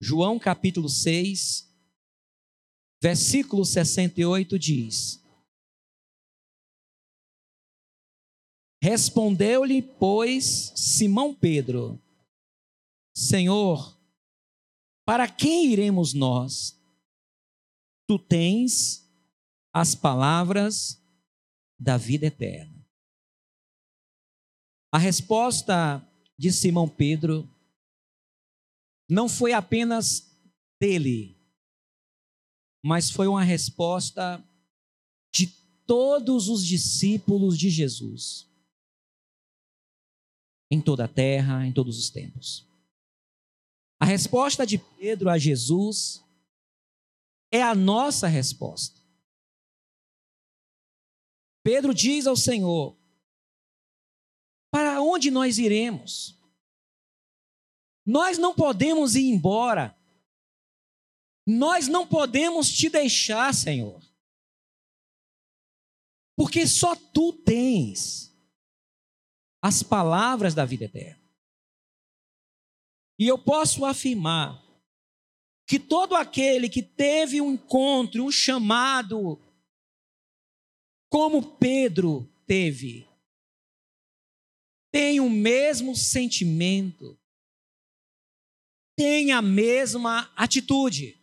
João capítulo 6, versículo 68 diz: Respondeu-lhe, pois, Simão Pedro: Senhor, para quem iremos nós? Tu tens as palavras da vida eterna. A resposta de Simão Pedro não foi apenas dele, mas foi uma resposta de todos os discípulos de Jesus, em toda a terra, em todos os tempos. A resposta de Pedro a Jesus é a nossa resposta. Pedro diz ao Senhor: Para onde nós iremos? Nós não podemos ir embora. Nós não podemos te deixar, Senhor. Porque só tu tens as palavras da vida eterna. E eu posso afirmar que todo aquele que teve um encontro, um chamado, como Pedro teve, tem o mesmo sentimento tem a mesma atitude.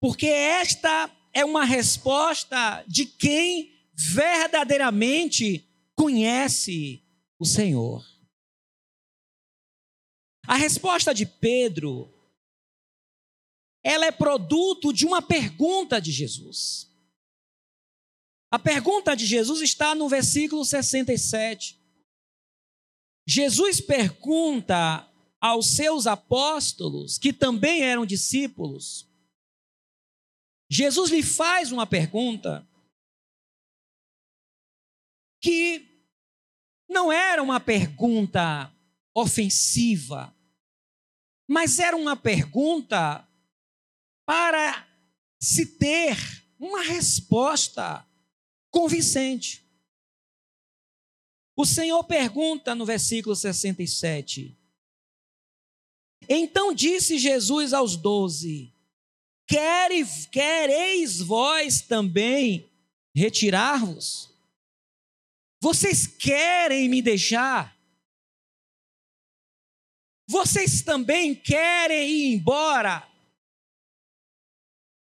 Porque esta é uma resposta de quem verdadeiramente conhece o Senhor. A resposta de Pedro ela é produto de uma pergunta de Jesus. A pergunta de Jesus está no versículo 67. Jesus pergunta aos seus apóstolos, que também eram discípulos, Jesus lhe faz uma pergunta que não era uma pergunta ofensiva, mas era uma pergunta para se ter uma resposta convincente. O Senhor pergunta no versículo 67: então disse Jesus aos doze: Quereis vós também retirar-vos? Vocês querem me deixar? Vocês também querem ir embora?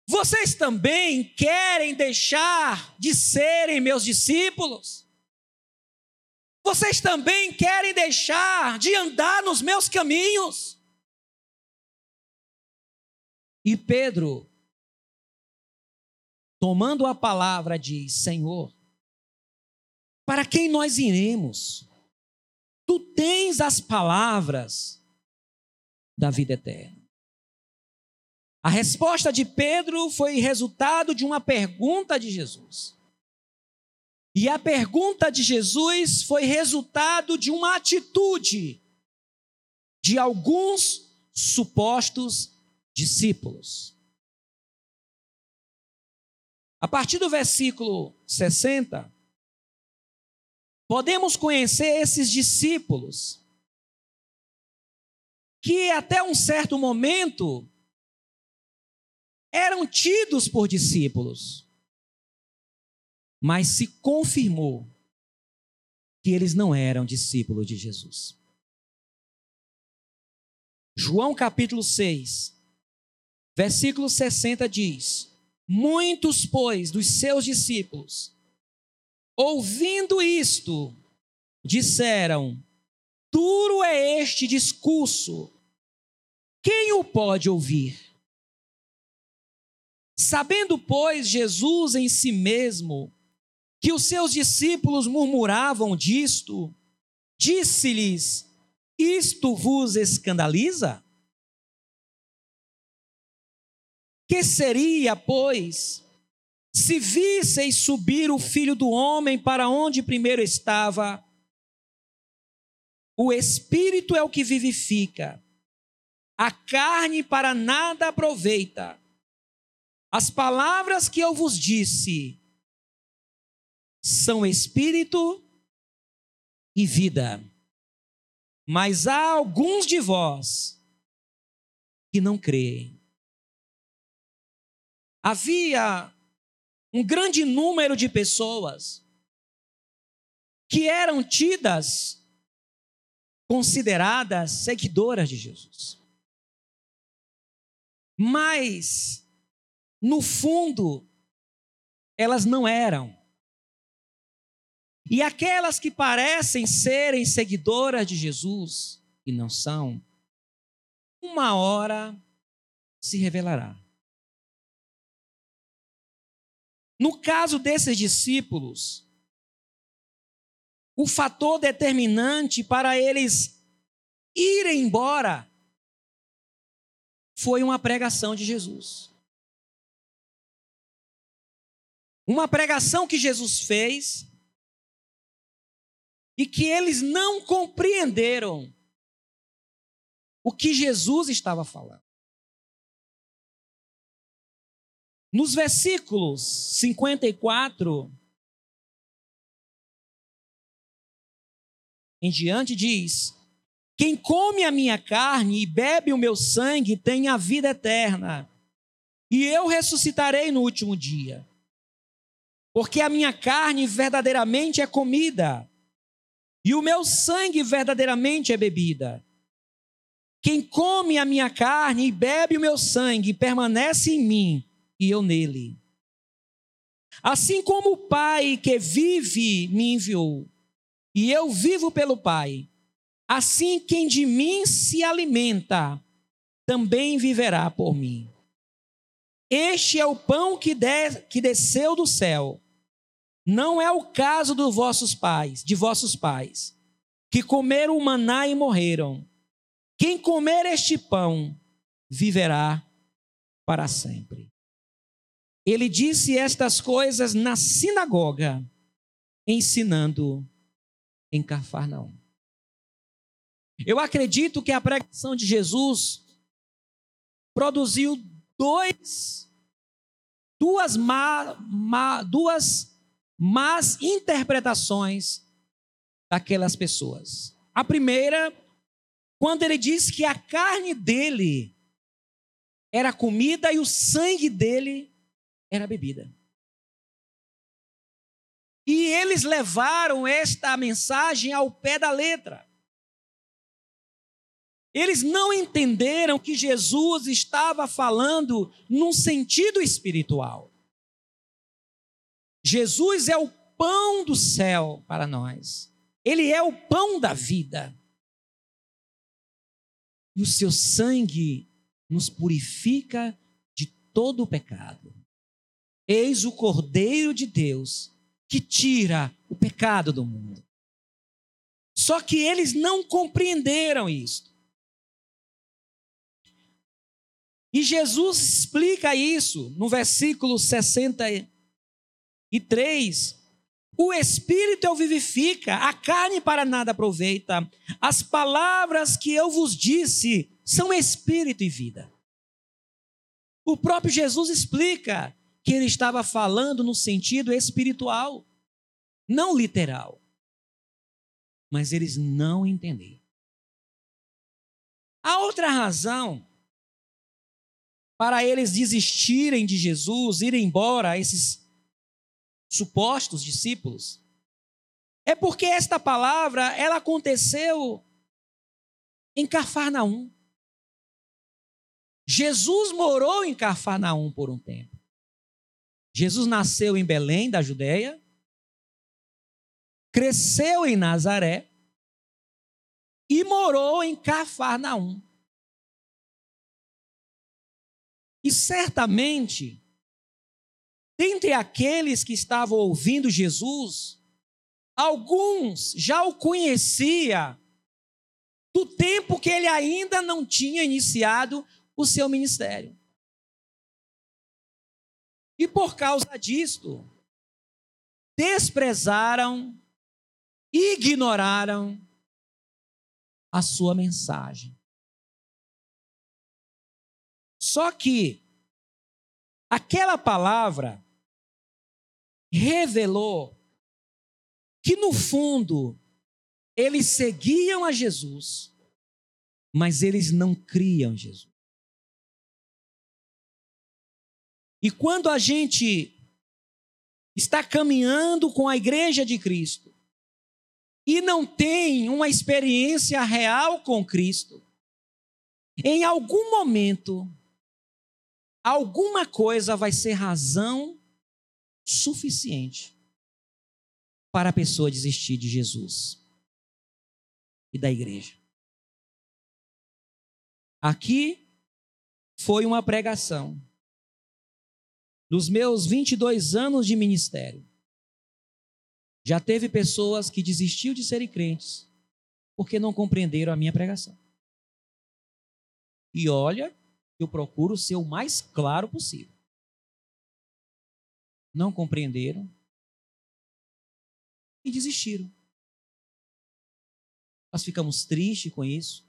Vocês também querem deixar de serem meus discípulos? Vocês também querem deixar de andar nos meus caminhos? E Pedro, tomando a palavra, diz: Senhor, para quem nós iremos? Tu tens as palavras da vida eterna. A resposta de Pedro foi resultado de uma pergunta de Jesus. E a pergunta de Jesus foi resultado de uma atitude de alguns supostos discípulos. A partir do versículo 60, podemos conhecer esses discípulos que até um certo momento eram tidos por discípulos, mas se confirmou que eles não eram discípulos de Jesus. João capítulo 6, Versículo 60 diz: Muitos, pois, dos seus discípulos, ouvindo isto, disseram: Duro é este discurso, quem o pode ouvir? Sabendo, pois, Jesus em si mesmo, que os seus discípulos murmuravam disto, disse-lhes: Isto vos escandaliza? Que seria, pois, se visseis subir o filho do homem para onde primeiro estava? O espírito é o que vivifica, a carne para nada aproveita. As palavras que eu vos disse são espírito e vida. Mas há alguns de vós que não creem. Havia um grande número de pessoas que eram tidas, consideradas seguidoras de Jesus. Mas, no fundo, elas não eram. E aquelas que parecem serem seguidoras de Jesus e não são, uma hora se revelará. No caso desses discípulos, o fator determinante para eles irem embora foi uma pregação de Jesus. Uma pregação que Jesus fez e que eles não compreenderam o que Jesus estava falando. Nos versículos 54 em diante diz: Quem come a minha carne e bebe o meu sangue tem a vida eterna, e eu ressuscitarei no último dia. Porque a minha carne verdadeiramente é comida e o meu sangue verdadeiramente é bebida. Quem come a minha carne e bebe o meu sangue permanece em mim e eu nele. Assim como o Pai que vive me enviou, e eu vivo pelo Pai, assim quem de mim se alimenta também viverá por mim. Este é o pão que, de, que desceu do céu não é o caso dos vossos pais, de vossos pais, que comeram o maná e morreram. Quem comer este pão viverá para sempre. Ele disse estas coisas na sinagoga, ensinando em Cafarnaum. Eu acredito que a pregação de Jesus produziu dois, duas, ma, ma, duas más interpretações daquelas pessoas. A primeira, quando ele diz que a carne dele era comida e o sangue dele era bebida. E eles levaram esta mensagem ao pé da letra. Eles não entenderam que Jesus estava falando num sentido espiritual. Jesus é o pão do céu para nós. Ele é o pão da vida. E o seu sangue nos purifica de todo o pecado. Eis o Cordeiro de Deus que tira o pecado do mundo. Só que eles não compreenderam isto. E Jesus explica isso no versículo 60 e três, o espírito é o vivifica, a carne para nada aproveita. As palavras que eu vos disse são espírito e vida. O próprio Jesus explica que ele estava falando no sentido espiritual, não literal. Mas eles não entenderam. A outra razão para eles desistirem de Jesus, irem embora, esses supostos discípulos, é porque esta palavra ela aconteceu em Cafarnaum. Jesus morou em Cafarnaum por um tempo. Jesus nasceu em Belém, da Judéia, cresceu em Nazaré e morou em Cafarnaum. E certamente Dentre aqueles que estavam ouvindo Jesus, alguns já o conhecia do tempo que ele ainda não tinha iniciado o seu ministério. E por causa disto, desprezaram, ignoraram a sua mensagem. Só que aquela palavra revelou que, no fundo, eles seguiam a Jesus, mas eles não criam Jesus. E quando a gente está caminhando com a igreja de Cristo e não tem uma experiência real com Cristo, em algum momento, alguma coisa vai ser razão suficiente para a pessoa desistir de Jesus e da igreja. Aqui foi uma pregação dos meus 22 anos de ministério. Já teve pessoas que desistiu de serem crentes porque não compreenderam a minha pregação. E olha, eu procuro ser o mais claro possível. Não compreenderam e desistiram. Nós ficamos tristes com isso.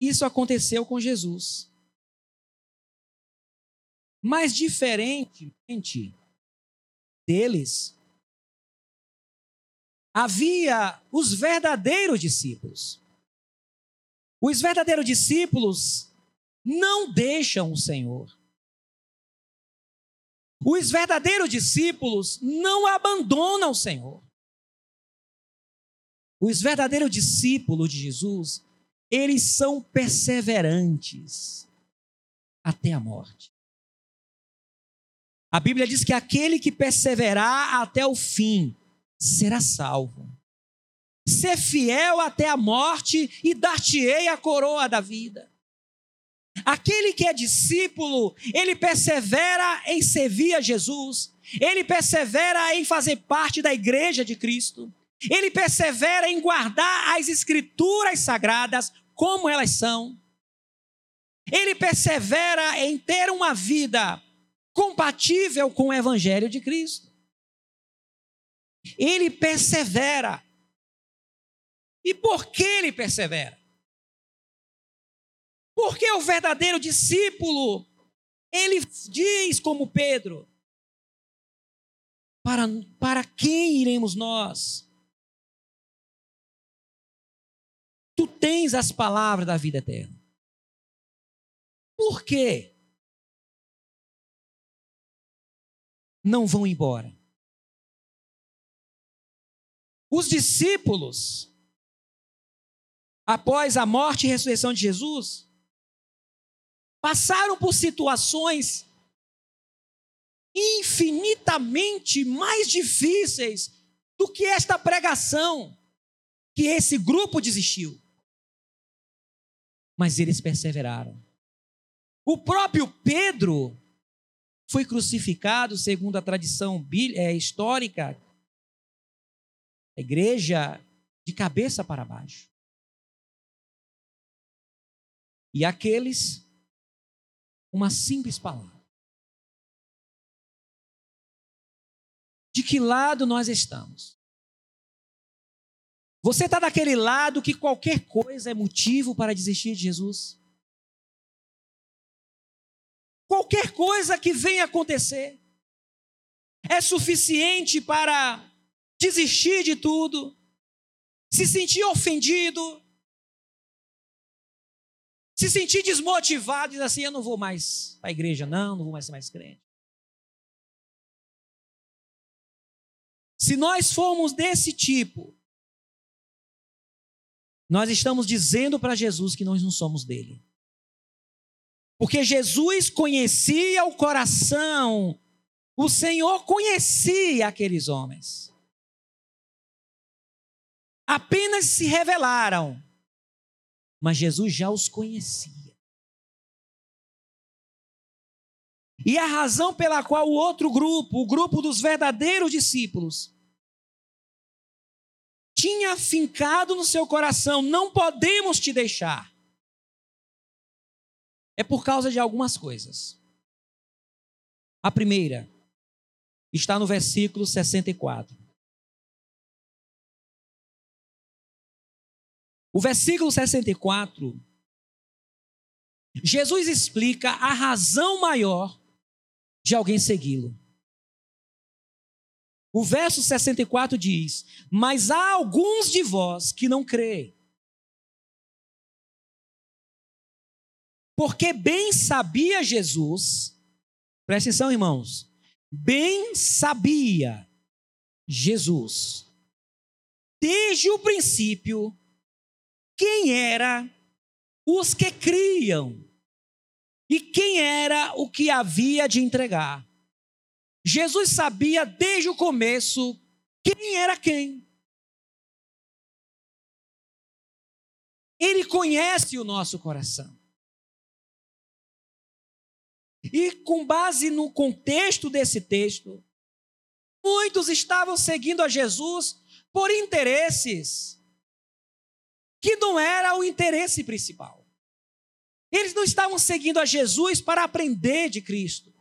Isso aconteceu com Jesus. Mas diferentemente deles, havia os verdadeiros discípulos. Os verdadeiros discípulos não deixam o Senhor. Os verdadeiros discípulos não abandonam o Senhor. Os verdadeiros discípulos de Jesus eles são perseverantes até a morte. A Bíblia diz que aquele que perseverar até o fim será salvo. Ser fiel até a morte e dar-te-ei a coroa da vida. Aquele que é discípulo, ele persevera em servir a Jesus, ele persevera em fazer parte da igreja de Cristo, ele persevera em guardar as escrituras sagradas, como elas são. Ele persevera em ter uma vida compatível com o Evangelho de Cristo. Ele persevera. E por que ele persevera? Porque o verdadeiro discípulo, ele diz como Pedro: para, para quem iremos nós? Tu tens as palavras da vida eterna. Por quê? Não vão embora. Os discípulos, após a morte e ressurreição de Jesus, passaram por situações infinitamente mais difíceis do que esta pregação que esse grupo desistiu mas eles perseveraram. O próprio Pedro foi crucificado, segundo a tradição é, histórica, a igreja de cabeça para baixo. E aqueles, uma simples palavra. De que lado nós estamos? Você está daquele lado que qualquer coisa é motivo para desistir de Jesus? Qualquer coisa que venha acontecer é suficiente para desistir de tudo, se sentir ofendido, se sentir desmotivado, dizer assim: eu não vou mais para a igreja, não, não vou mais ser mais crente. Se nós formos desse tipo, nós estamos dizendo para Jesus que nós não somos dele. Porque Jesus conhecia o coração, o Senhor conhecia aqueles homens. Apenas se revelaram, mas Jesus já os conhecia. E a razão pela qual o outro grupo, o grupo dos verdadeiros discípulos, tinha fincado no seu coração: não podemos te deixar. É por causa de algumas coisas. A primeira está no versículo 64. O versículo 64, Jesus explica a razão maior de alguém segui-lo. O verso 64 diz: Mas há alguns de vós que não creem. Porque bem sabia Jesus, presta atenção, irmãos, bem sabia Jesus, desde o princípio, quem era os que criam e quem era o que havia de entregar. Jesus sabia desde o começo quem era quem. Ele conhece o nosso coração. E com base no contexto desse texto, muitos estavam seguindo a Jesus por interesses que não era o interesse principal. Eles não estavam seguindo a Jesus para aprender de Cristo.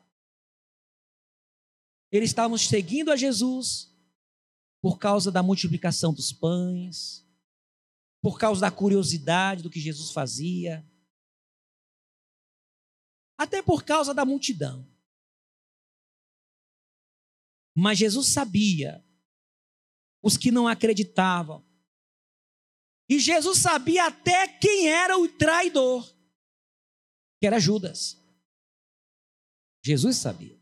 Eles estavam seguindo a Jesus por causa da multiplicação dos pães, por causa da curiosidade do que Jesus fazia, até por causa da multidão. Mas Jesus sabia os que não acreditavam. E Jesus sabia até quem era o traidor, que era Judas. Jesus sabia.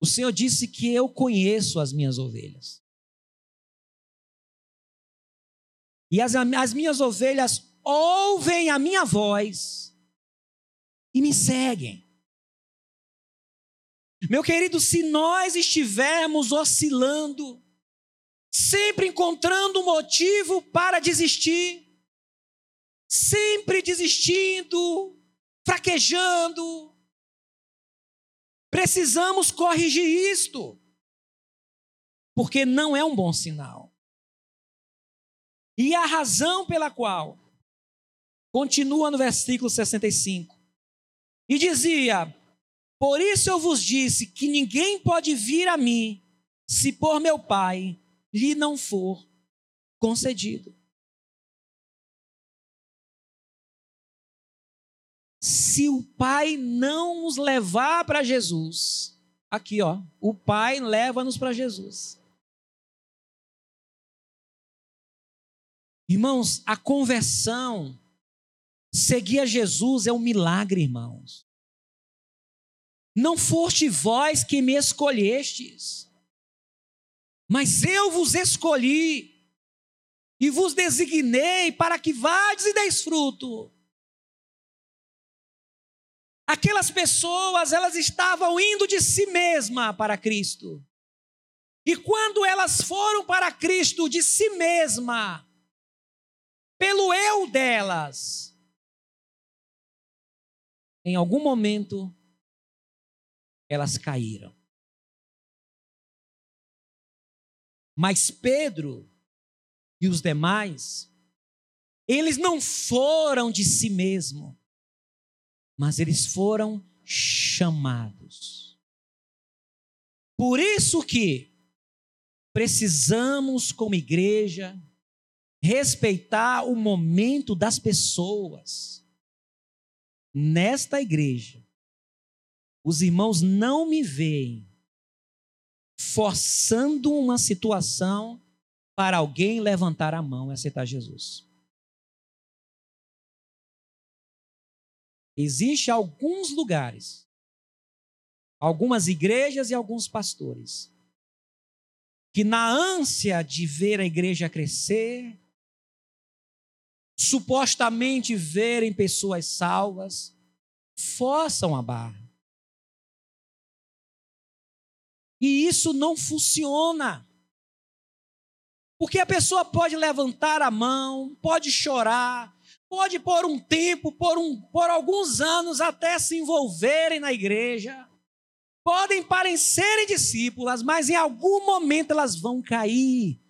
O Senhor disse que eu conheço as minhas ovelhas. E as, as minhas ovelhas ouvem a minha voz e me seguem. Meu querido, se nós estivermos oscilando, sempre encontrando motivo para desistir, sempre desistindo, fraquejando, precisamos corrigir isto, porque não é um bom sinal. E a razão pela qual, continua no versículo 65, e dizia: Por isso eu vos disse que ninguém pode vir a mim se por meu Pai lhe não for concedido. Se o Pai não nos levar para Jesus, aqui ó, o Pai leva-nos para Jesus. Irmãos, a conversão Seguir a Jesus é um milagre, irmãos. Não foste vós que me escolhestes, mas eu vos escolhi e vos designei para que vades e deis fruto. Aquelas pessoas, elas estavam indo de si mesma para Cristo. E quando elas foram para Cristo de si mesma, pelo eu delas, em algum momento, elas caíram. Mas Pedro e os demais, eles não foram de si mesmo, mas eles foram chamados. Por isso que precisamos, como igreja, respeitar o momento das pessoas nesta igreja, os irmãos não me veem forçando uma situação para alguém levantar a mão e aceitar Jesus. Existem alguns lugares, algumas igrejas e alguns pastores, que na ânsia de ver a igreja crescer, supostamente verem pessoas salvas, forçam a barra. E isso não funciona. Porque a pessoa pode levantar a mão, pode chorar, pode por um tempo, por, um, por alguns anos até se envolverem na igreja, podem parecerem discípulas, mas em algum momento elas vão cair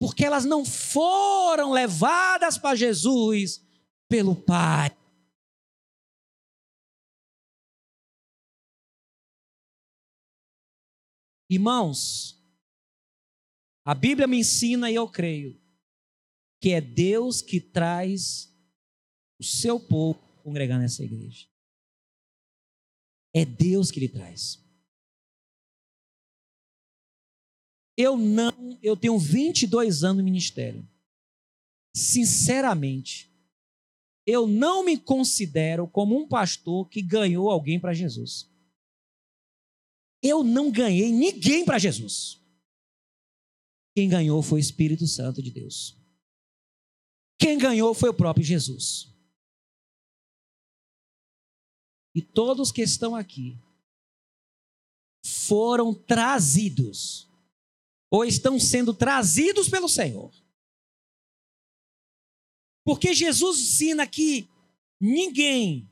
porque elas não foram levadas para Jesus pelo Pai. Irmãos, a Bíblia me ensina e eu creio que é Deus que traz o seu povo congregar nessa igreja. É Deus que lhe traz. Eu não, eu tenho 22 anos no ministério. Sinceramente, eu não me considero como um pastor que ganhou alguém para Jesus. Eu não ganhei ninguém para Jesus. Quem ganhou foi o Espírito Santo de Deus. Quem ganhou foi o próprio Jesus. E todos que estão aqui foram trazidos, ou estão sendo trazidos pelo Senhor. Porque Jesus ensina que ninguém,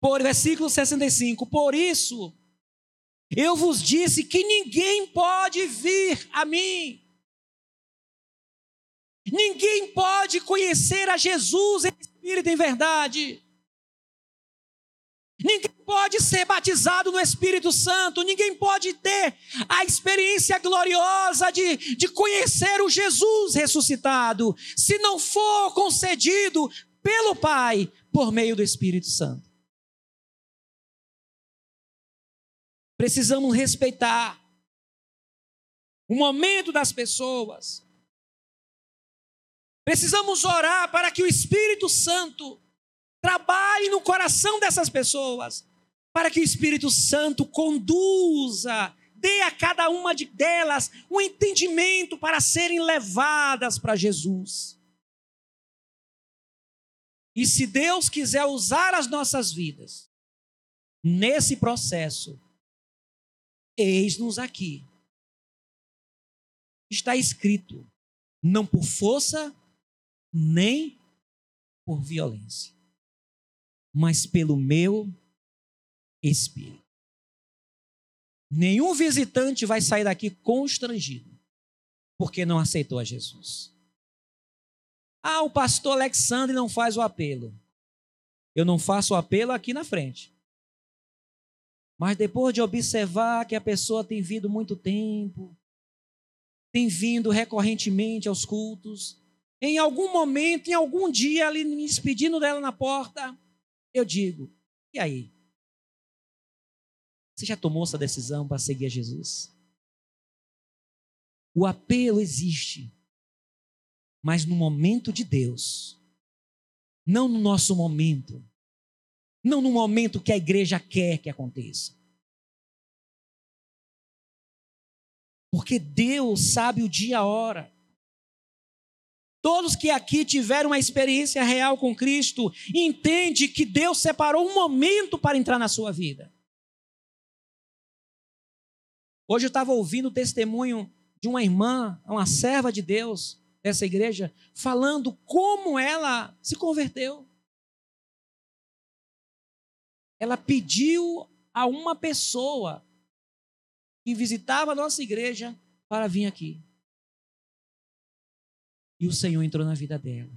por versículo 65, por isso eu vos disse que ninguém pode vir a mim. Ninguém pode conhecer a Jesus em espírito e em verdade. Ninguém pode ser batizado no Espírito Santo, ninguém pode ter a experiência gloriosa de, de conhecer o Jesus ressuscitado, se não for concedido pelo Pai por meio do Espírito Santo. Precisamos respeitar o momento das pessoas. Precisamos orar para que o Espírito Santo trabalhe no coração dessas pessoas, para que o Espírito Santo conduza, dê a cada uma de delas um entendimento para serem levadas para Jesus. E se Deus quiser usar as nossas vidas nesse processo, eis-nos aqui. Está escrito: não por força, nem por violência mas pelo meu espírito. Nenhum visitante vai sair daqui constrangido, porque não aceitou a Jesus. Ah, o pastor Alexandre não faz o apelo. Eu não faço o apelo aqui na frente. Mas depois de observar que a pessoa tem vindo muito tempo, tem vindo recorrentemente aos cultos, em algum momento, em algum dia, ali me despedindo dela na porta, eu digo, e aí? Você já tomou essa decisão para seguir a Jesus? O apelo existe, mas no momento de Deus, não no nosso momento, não no momento que a igreja quer que aconteça. Porque Deus sabe o dia e a hora. Todos que aqui tiveram uma experiência real com Cristo, entende que Deus separou um momento para entrar na sua vida. Hoje eu estava ouvindo o testemunho de uma irmã, uma serva de Deus dessa igreja, falando como ela se converteu. Ela pediu a uma pessoa que visitava a nossa igreja para vir aqui. E o Senhor entrou na vida dela.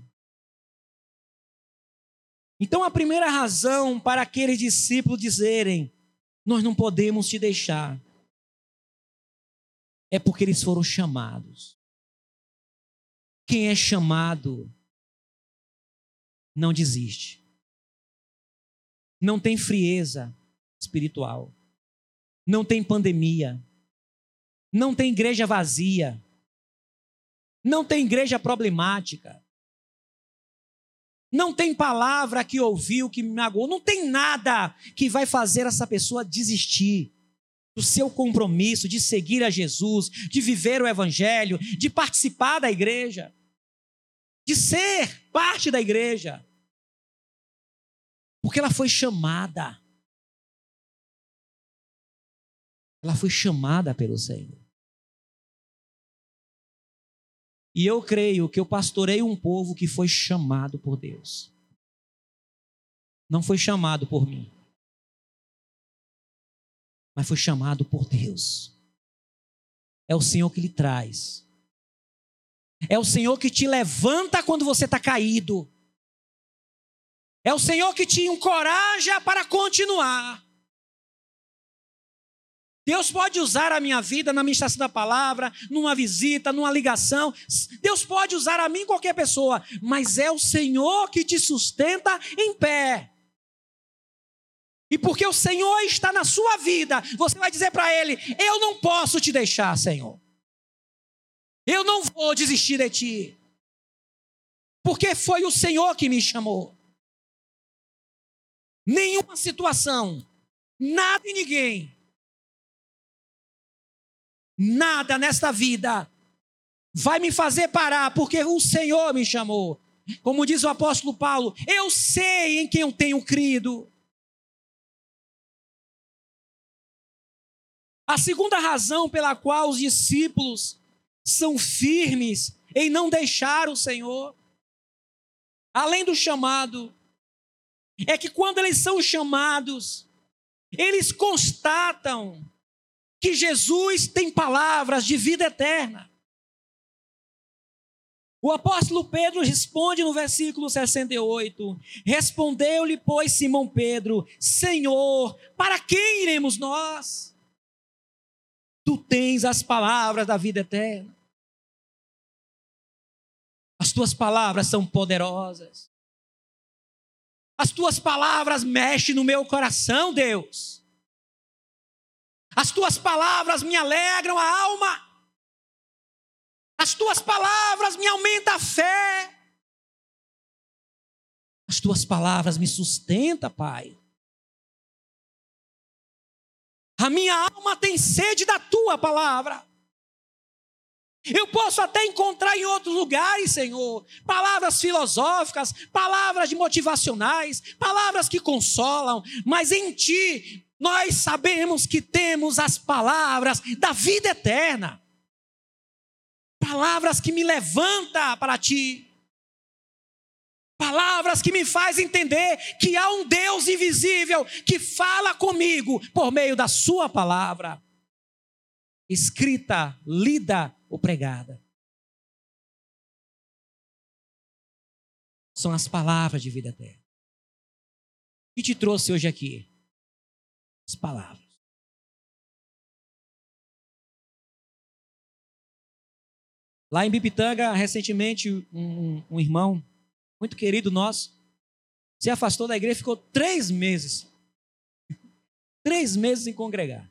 Então, a primeira razão para aqueles discípulos dizerem: Nós não podemos te deixar, é porque eles foram chamados. Quem é chamado não desiste, não tem frieza espiritual, não tem pandemia, não tem igreja vazia não tem igreja problemática. Não tem palavra que ouviu que me magoou. Não tem nada que vai fazer essa pessoa desistir do seu compromisso de seguir a Jesus, de viver o Evangelho, de participar da igreja, de ser parte da igreja. Porque ela foi chamada. Ela foi chamada pelo Senhor. E eu creio que eu pastorei um povo que foi chamado por Deus. Não foi chamado por mim, mas foi chamado por Deus. É o Senhor que lhe traz. É o Senhor que te levanta quando você está caído. É o Senhor que te encoraja para continuar. Deus pode usar a minha vida na ministração da palavra, numa visita, numa ligação. Deus pode usar a mim qualquer pessoa, mas é o Senhor que te sustenta em pé. E porque o Senhor está na sua vida, você vai dizer para Ele: Eu não posso te deixar, Senhor. Eu não vou desistir de ti. Porque foi o Senhor que me chamou. Nenhuma situação, nada e ninguém, nada nesta vida vai me fazer parar, porque o Senhor me chamou. Como diz o apóstolo Paulo, eu sei em quem eu tenho crido. A segunda razão pela qual os discípulos são firmes em não deixar o Senhor, além do chamado, é que quando eles são chamados, eles constatam que Jesus tem palavras de vida eterna. O apóstolo Pedro responde no versículo 68: Respondeu-lhe, pois, Simão Pedro: Senhor, para quem iremos nós? Tu tens as palavras da vida eterna. As tuas palavras são poderosas. As tuas palavras mexem no meu coração, Deus. As tuas palavras me alegram a alma. As tuas palavras me aumentam a fé. As tuas palavras me sustentam, Pai. A minha alma tem sede da tua palavra. Eu posso até encontrar em outros lugares, Senhor, palavras filosóficas, palavras motivacionais, palavras que consolam, mas em Ti nós sabemos que temos as palavras da vida eterna. Palavras que me levantam para Ti. Palavras que me faz entender que há um Deus invisível que fala comigo por meio da sua palavra. Escrita, lida ou pregada. São as palavras de vida eterna. O que te trouxe hoje aqui? As palavras. Lá em Bipitanga, recentemente, um, um irmão muito querido nosso, se afastou da igreja e ficou três meses. três meses em congregar.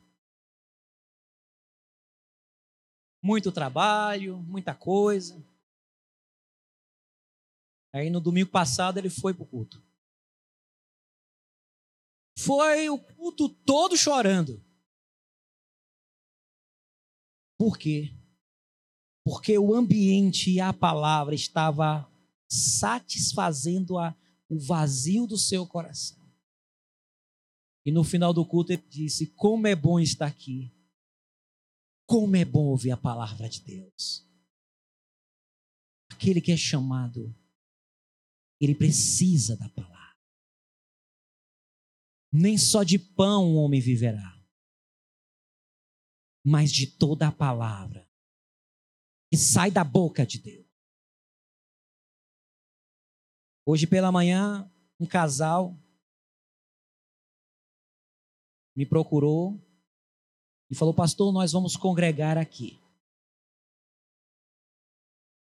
Muito trabalho, muita coisa. Aí no domingo passado ele foi para o culto. Foi o culto todo chorando. Por quê? Porque o ambiente e a palavra estava satisfazendo a, o vazio do seu coração. E no final do culto ele disse: Como é bom estar aqui. Como é bom ouvir a palavra de Deus. Aquele que é chamado, ele precisa da palavra. Nem só de pão o homem viverá, mas de toda a palavra que sai da boca de Deus. Hoje pela manhã, um casal me procurou e falou: Pastor, nós vamos congregar aqui.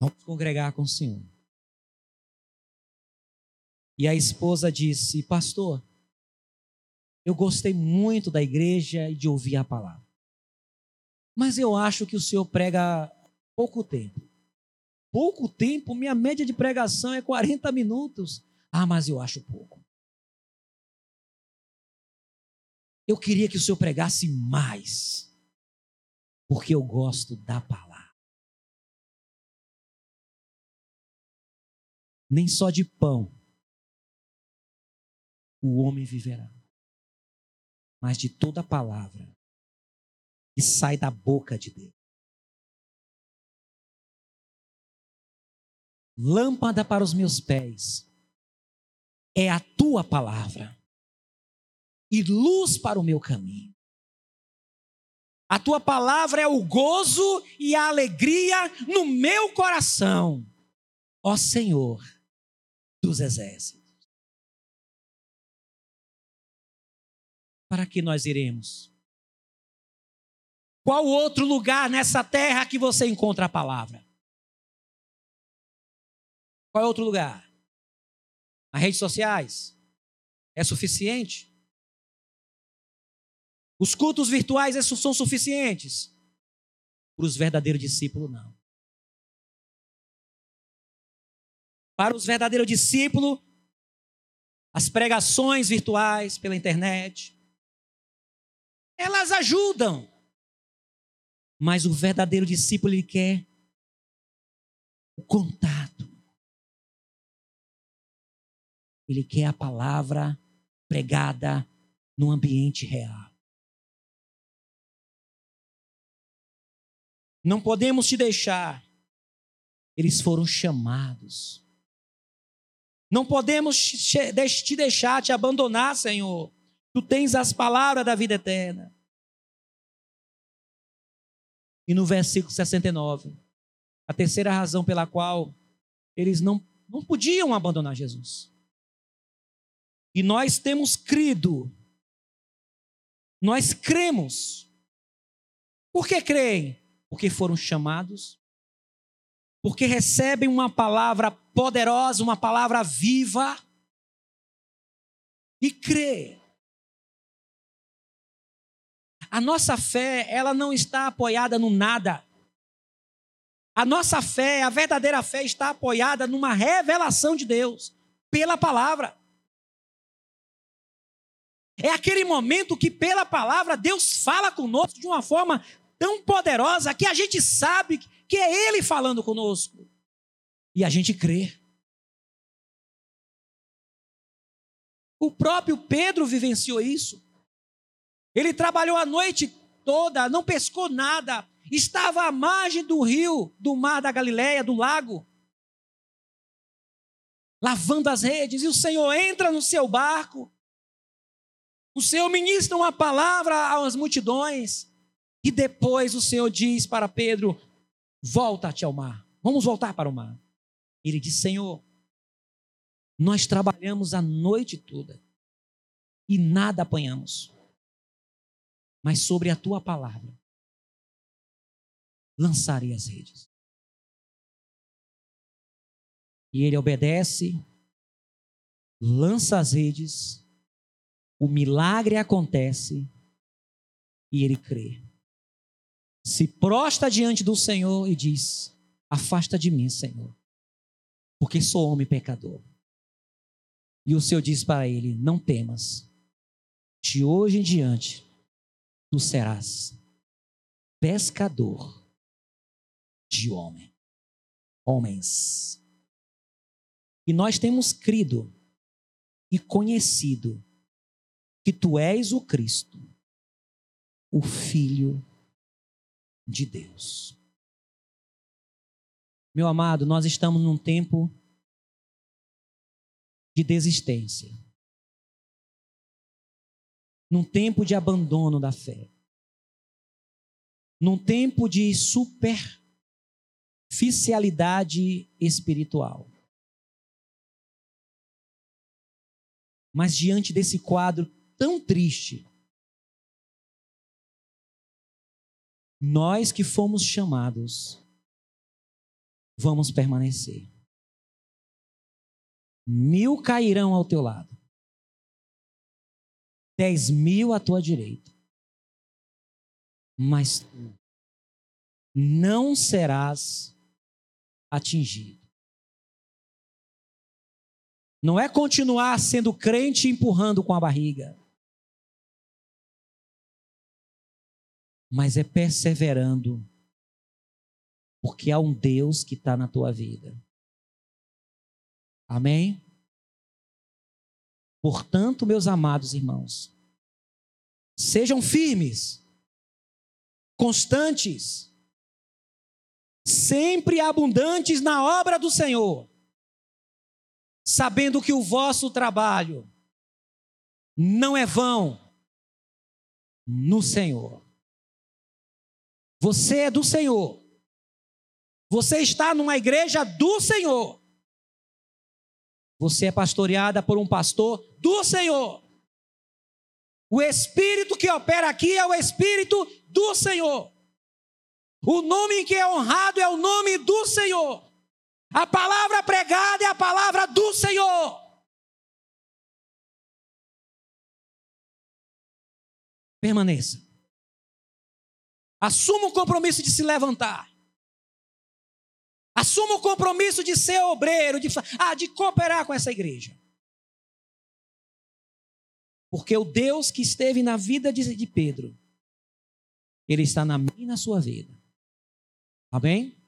Vamos congregar com o Senhor. E a esposa disse: Pastor, eu gostei muito da igreja e de ouvir a palavra. Mas eu acho que o senhor prega pouco tempo pouco tempo, minha média de pregação é 40 minutos. Ah, mas eu acho pouco. Eu queria que o senhor pregasse mais, porque eu gosto da palavra. Nem só de pão o homem viverá, mas de toda palavra que sai da boca de Deus. lâmpada para os meus pés é a tua palavra e luz para o meu caminho. A tua palavra é o gozo e a alegria no meu coração, ó Senhor dos exércitos. Para que nós iremos? Qual outro lugar nessa terra que você encontra a palavra? Qual é outro lugar? As redes sociais? É suficiente? Os cultos virtuais são suficientes? Para os verdadeiros discípulos, não. Para os verdadeiros discípulos, as pregações virtuais pela internet, elas ajudam. Mas o verdadeiro discípulo ele quer o contato. Ele quer a palavra pregada no ambiente real. Não podemos te deixar. Eles foram chamados. Não podemos te deixar te abandonar, Senhor. Tu tens as palavras da vida eterna. E no versículo 69, a terceira razão pela qual eles não, não podiam abandonar Jesus. E nós temos crido, nós cremos. Por que creem? Porque foram chamados, porque recebem uma palavra poderosa, uma palavra viva, e crê. A nossa fé, ela não está apoiada no nada. A nossa fé, a verdadeira fé, está apoiada numa revelação de Deus, pela palavra. É aquele momento que, pela palavra, Deus fala conosco de uma forma tão poderosa que a gente sabe que é Ele falando conosco. E a gente crê. O próprio Pedro vivenciou isso. Ele trabalhou a noite toda, não pescou nada, estava à margem do rio, do mar da Galileia, do lago, lavando as redes, e o Senhor entra no seu barco. O Senhor ministra uma palavra às multidões, e depois o Senhor diz para Pedro: Volta-te ao mar, vamos voltar para o mar. Ele diz: Senhor, nós trabalhamos a noite toda e nada apanhamos mas sobre a tua palavra lançarei as redes. E ele obedece, lança as redes, o milagre acontece e ele crê. Se prostra diante do Senhor e diz: Afasta de mim, Senhor, porque sou homem pecador. E o Senhor diz para ele: Não temas, de hoje em diante tu serás pescador de homem, homens. E nós temos crido e conhecido que tu és o Cristo, o Filho de Deus. Meu amado, nós estamos num tempo de desistência num tempo de abandono da fé, num tempo de superficialidade espiritual. Mas diante desse quadro tão triste, nós que fomos chamados, vamos permanecer. Mil cairão ao teu lado, dez mil à tua direita, mas tu não serás atingido. Não é continuar sendo crente empurrando com a barriga, mas é perseverando, porque há um Deus que está na tua vida. Amém? Portanto, meus amados irmãos, sejam firmes, constantes, sempre abundantes na obra do Senhor, sabendo que o vosso trabalho não é vão no Senhor. Você é do Senhor. Você está numa igreja do Senhor. Você é pastoreada por um pastor do Senhor. O Espírito que opera aqui é o Espírito do Senhor. O nome que é honrado é o nome do Senhor. A palavra pregada é a palavra do Senhor. Permaneça. Assuma o compromisso de se levantar. Assuma o compromisso de ser obreiro, de, ah, de cooperar com essa igreja. Porque o Deus que esteve na vida de, de Pedro, ele está na minha e na sua vida. Amém?